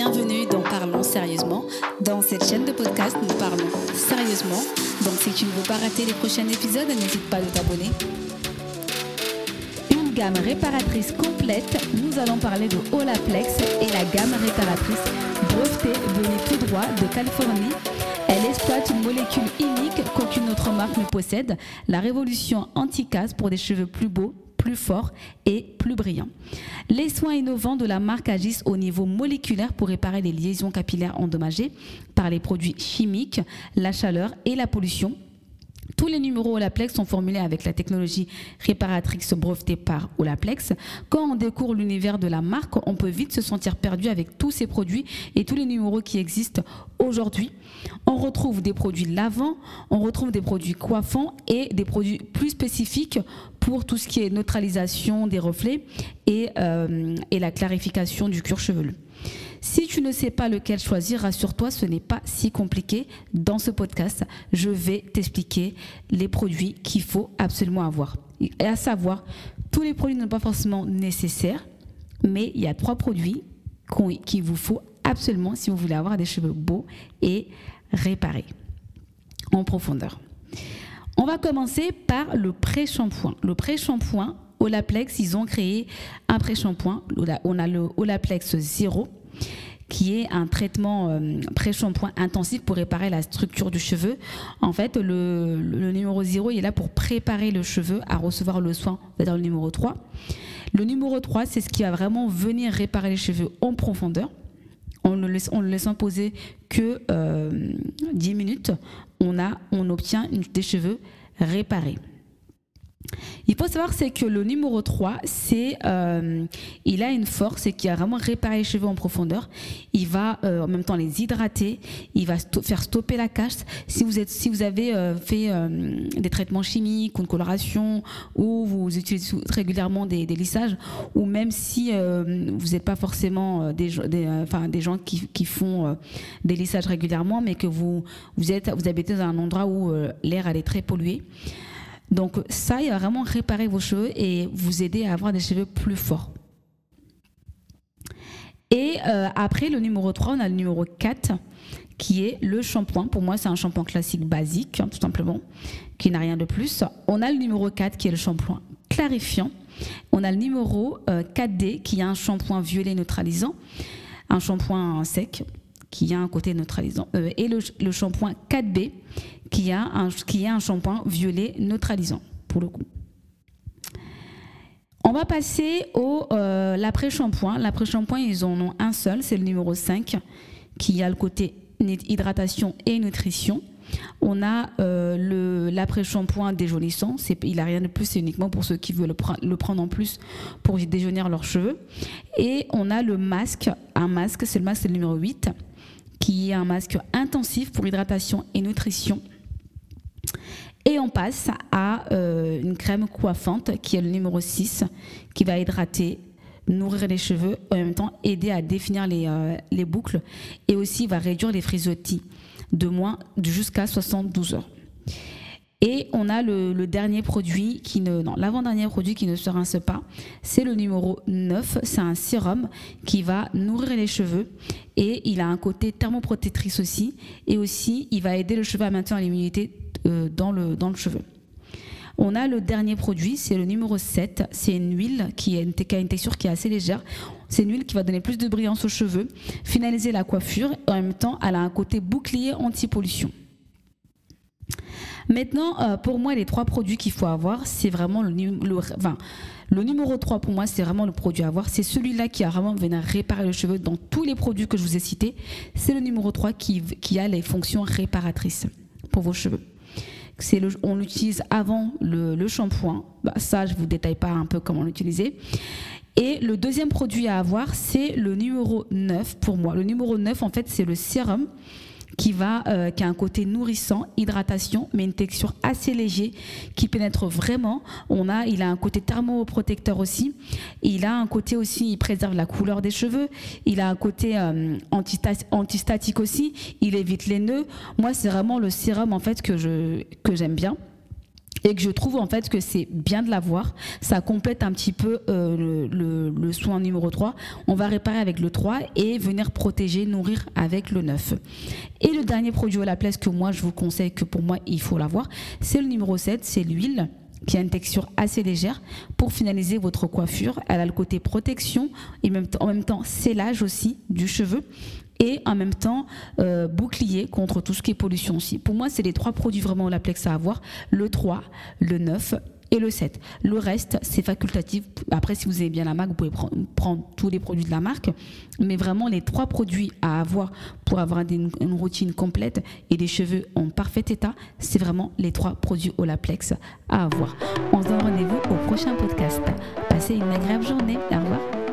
Bienvenue dans Parlons sérieusement. Dans cette chaîne de podcast, nous parlons sérieusement. Donc si tu ne veux pas rater les prochains épisodes, n'hésite pas à t'abonner. Une gamme réparatrice complète, nous allons parler de Olaplex et la gamme réparatrice brevetée venue tout droit de Californie. Elle exploite une molécule unique qu'aucune autre marque ne possède, la révolution anti-casse pour des cheveux plus beaux, plus forts et plus brillants. Les soins innovants de la marque agissent au niveau moléculaire pour réparer les liaisons capillaires endommagées par les produits chimiques, la chaleur et la pollution tous les numéros Olaplex sont formulés avec la technologie réparatrice brevetée par Olaplex. Quand on découvre l'univers de la marque, on peut vite se sentir perdu avec tous ces produits et tous les numéros qui existent aujourd'hui. On retrouve des produits lavants, on retrouve des produits coiffants et des produits plus spécifiques pour tout ce qui est neutralisation des reflets et, euh, et la clarification du cuir chevelu. Si tu ne sais pas lequel choisir, rassure-toi, ce n'est pas si compliqué. Dans ce podcast, je vais t'expliquer les produits qu'il faut absolument avoir. Et à savoir, tous les produits ne sont pas forcément nécessaires, mais il y a trois produits qu'il vous faut absolument si vous voulez avoir des cheveux beaux et réparés en profondeur. On va commencer par le pré-shampoing. Le pré-shampoing, Olaplex, ils ont créé un pré-shampoing. On a le Olaplex Zero qui est un traitement euh, pré-shampoing intensif pour réparer la structure du cheveu. En fait, le, numéro 0 il est là pour préparer le cheveu à recevoir le soin, c'est-à-dire le numéro 3. Le numéro 3, c'est ce qui va vraiment venir réparer les cheveux en profondeur. On ne laisse poser que 10 euh, minutes, on obtient des cheveux réparés. Il faut savoir c'est que le numéro 3, c'est euh, il a une force et qui a vraiment réparé les cheveux en profondeur. Il va euh, en même temps les hydrater, il va faire stopper la casse. Si vous êtes si vous avez euh, fait des traitements chimiques ou une coloration ou vous utilisez régulièrement des, lissages ou même si vous n'êtes pas forcément des, enfin, des gens qui, font des lissages régulièrement mais que vous vous êtes vous habitez dans un endroit où l'air est très pollué. Donc ça, il va vraiment réparer vos cheveux et vous aider à avoir des cheveux plus forts. Et euh, après le numéro 3, on a le numéro 4 qui est le shampoing. Pour moi, c'est un shampoing classique basique, hein, tout simplement, qui n'a rien de plus. On a le numéro 4 qui est le shampoing clarifiant. On a le numéro 4D euh, qui est un shampoing violet neutralisant, un shampoing sec qui a un côté neutralisant, euh, et le, shampoing 4B qui a un, un shampoing violet neutralisant pour le coup. On va passer au euh, l'après-shampoing. L'après-shampoing, ils en ont un seul, c'est le numéro 5, qui a le côté hydratation et nutrition. On a euh, l'après-shampoing déjaunissant. Il n'a rien de plus, c'est uniquement pour ceux qui veulent le, prendre en plus pour déjaunir leurs cheveux. Et on a le masque. Un masque, c'est le masque, numéro 8, qui est un masque intensif pour hydratation et nutrition. Et on passe à euh, une crème coiffante qui est le numéro 6, qui va hydrater, nourrir les cheveux, en même temps aider à définir les, euh, les boucles et aussi va réduire les frisottis de moins jusqu'à 72 heures. Et on a le, dernier produit qui ne, non, l'avant-dernier produit qui ne se rince pas, c'est le numéro 9. C'est un sérum qui va nourrir les cheveux et il a un côté thermoprotectrice aussi. Et aussi, il va aider le cheveu à maintenir l'immunité euh, dans, le, dans le cheveu. On a le dernier produit, c'est le numéro 7. C'est une huile qui, une, une texture qui est assez légère. C'est une huile qui va donner plus de brillance aux cheveux, finaliser la coiffure et en même temps, elle a un côté bouclier anti-pollution. Maintenant, euh, pour moi, les trois produits qu'il faut avoir, c'est vraiment le, numéro 3 pour moi, c'est vraiment le produit à avoir. C'est celui-là qui a vraiment venir réparer le cheveu dans tous les produits que je vous ai cités. C'est le numéro 3 qui, a les fonctions réparatrices pour vos cheveux. On l'utilise avant le, le shampoing. Bah, ça, je ne vous détaille pas un peu comment l'utiliser. Et le deuxième produit à avoir, c'est le numéro 9 pour moi. Le numéro 9, en fait, c'est le sérum qui va euh, qui a un côté nourrissant, hydratation, mais une texture assez léger qui pénètre vraiment. On a, il a un côté thermoprotecteur aussi. Il a un côté aussi, il préserve la couleur des cheveux. Il a un côté euh, antistatique aussi. Il évite les nœuds. Moi, c'est vraiment le sérum en fait que je que j'aime bien. Et que je trouve en fait que c'est bien de l'avoir. Ça complète un petit peu euh, le, soin numéro 3. On va réparer avec le 3 et venir protéger, nourrir avec le 9. Et le dernier produit Olaplex que moi je vous conseille, que pour moi il faut l'avoir, c'est le numéro 7, c'est l'huile qui a une texture assez légère pour finaliser votre coiffure. Elle a le côté protection et en même temps scellage aussi du cheveu et en même temps euh, bouclier contre tout ce qui est pollution aussi. Pour moi, c'est les trois produits vraiment Olaplex à avoir, le 3, le 9 et le 7. Le reste, c'est facultatif. Après, si vous avez bien la marque, vous pouvez prendre tous les produits de la marque. Mais vraiment, les trois produits à avoir pour avoir une, routine complète et des cheveux en parfait état, c'est vraiment les trois produits Olaplex à avoir. On se donne rendez-vous au prochain podcast. Passez une agréable journée. Au revoir.